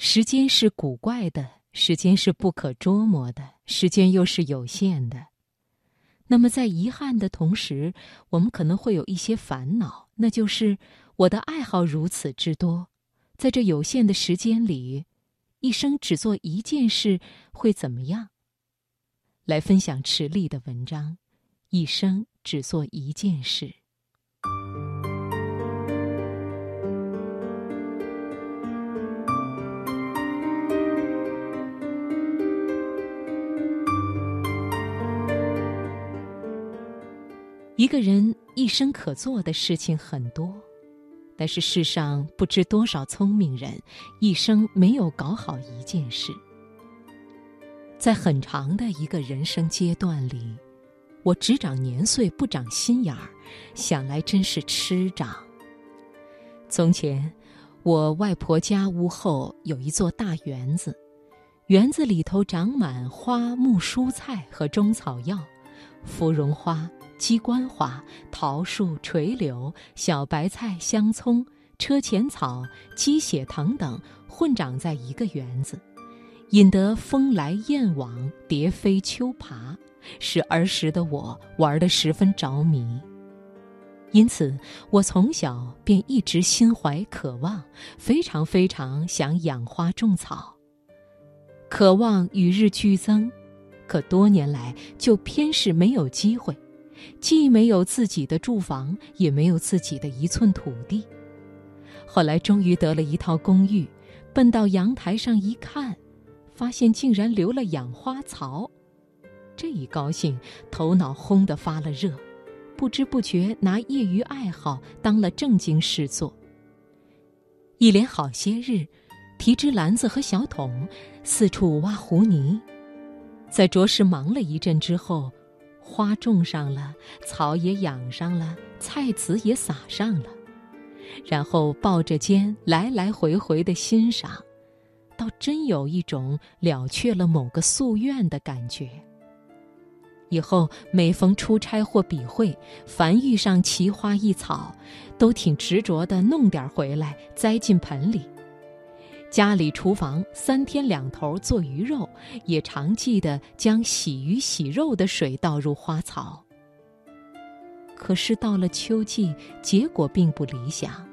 时间是古怪的，时间是不可捉摸的，时间又是有限的。那么，在遗憾的同时，我们可能会有一些烦恼，那就是我的爱好如此之多，在这有限的时间里，一生只做一件事会怎么样？来分享池莉的文章，一生只做一件事。一个人一生可做的事情很多，但是世上不知多少聪明人一生没有搞好一件事。在很长的一个人生阶段里，我只长年岁不长心眼儿，想来真是痴长。从前，我外婆家屋后有一座大园子，园子里头长满花木蔬菜和中草药，芙蓉花。鸡冠花、桃树、垂柳、小白菜、香葱、车前草、鸡血藤等混长在一个园子，引得风来燕往、蝶飞秋爬，使儿时的我玩得十分着迷。因此，我从小便一直心怀渴望，非常非常想养花种草。渴望与日俱增，可多年来就偏是没有机会。既没有自己的住房，也没有自己的一寸土地。后来终于得了一套公寓，奔到阳台上一看，发现竟然留了养花槽。这一高兴，头脑轰得发了热，不知不觉拿业余爱好当了正经事做。一连好些日，提只篮子和小桶，四处挖糊泥。在着实忙了一阵之后。花种上了，草也养上了，菜籽也撒上了，然后抱着肩来来回回的欣赏，倒真有一种了却了某个夙愿的感觉。以后每逢出差或笔会，凡遇上奇花异草，都挺执着的弄点回来栽进盆里。家里厨房三天两头做鱼肉，也常记得将洗鱼洗肉的水倒入花草。可是到了秋季，结果并不理想，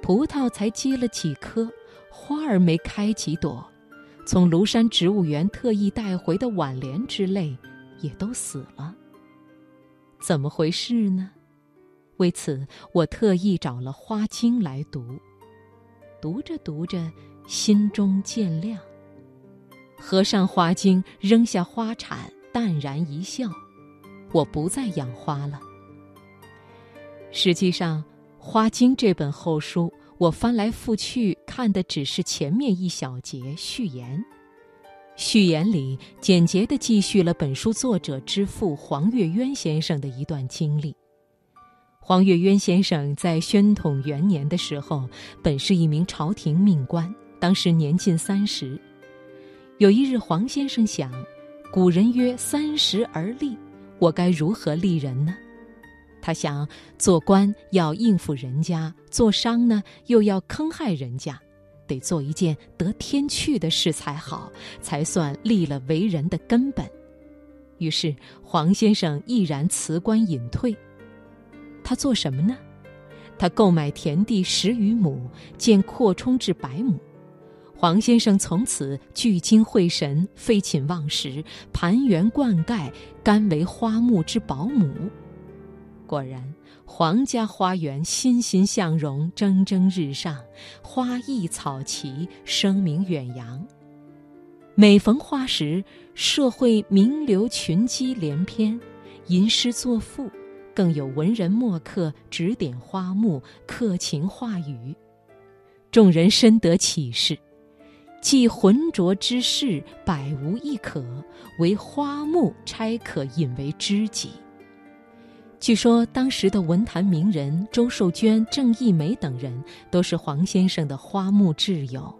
葡萄才结了几颗，花儿没开几朵，从庐山植物园特意带回的挽莲之类，也都死了。怎么回事呢？为此，我特意找了《花经》来读，读着读着。心中渐亮，合上花茎，扔下花铲，淡然一笑。我不再养花了。实际上，《花经》这本厚书，我翻来覆去看的只是前面一小节序言。序言里简洁地记叙了本书作者之父黄月渊先生的一段经历。黄月渊先生在宣统元年的时候，本是一名朝廷命官。当时年近三十，有一日，黄先生想：古人曰“三十而立”，我该如何立人呢？他想，做官要应付人家，做商呢又要坑害人家，得做一件得天趣的事才好，才算立了为人的根本。于是，黄先生毅然辞官隐退。他做什么呢？他购买田地十余亩，建扩充至百亩。黄先生从此聚精会神，废寝忘食，盘园灌溉，甘为花木之保姆。果然，黄家花园欣欣向荣，蒸蒸日上，花异草齐，声名远扬。每逢花时，社会名流群姬连篇，吟诗作赋，更有文人墨客指点花木，刻情画语，众人深得启示。即浑浊之事，百无一可，唯花木差可引为知己。据说当时的文坛名人周寿娟、郑义梅等人，都是黄先生的花木挚友。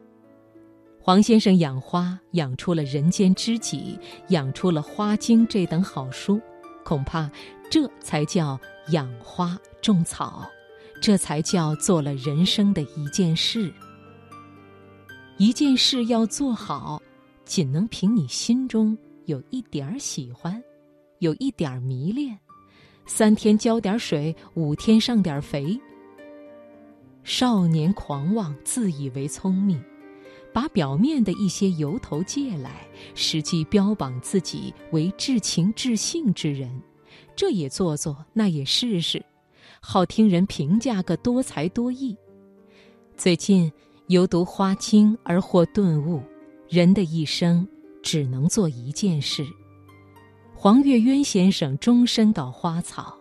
黄先生养花，养出了人间知己，养出了《花经》这等好书，恐怕这才叫养花种草，这才叫做了人生的一件事。一件事要做好，仅能凭你心中有一点儿喜欢，有一点儿迷恋，三天浇点水，五天上点肥。少年狂妄，自以为聪明，把表面的一些由头借来，实际标榜自己为至情至性之人，这也做做，那也试试，好听人评价个多才多艺。最近犹读《花经》而获顿悟：人的一生只能做一件事。黄月渊先生终身搞花草，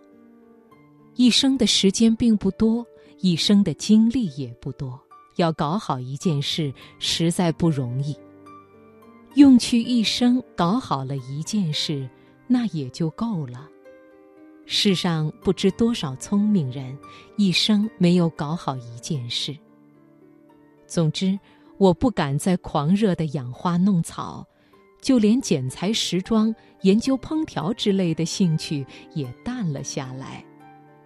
一生的时间并不多，一生的精力也不多，要搞好一件事实在不容易。用去一生搞好了一件事，那也就够了。世上不知多少聪明人，一生没有搞好一件事。总之，我不敢再狂热的养花弄草，就连剪裁时装、研究烹调之类的兴趣也淡了下来。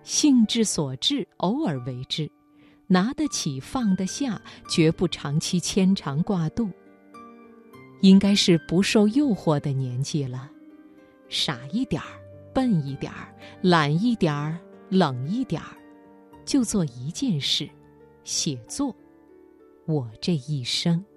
兴致所致，偶尔为之，拿得起放得下，绝不长期牵肠挂肚。应该是不受诱惑的年纪了，傻一点儿，笨一点儿，懒一点儿，冷一点儿，就做一件事，写作。我这一生。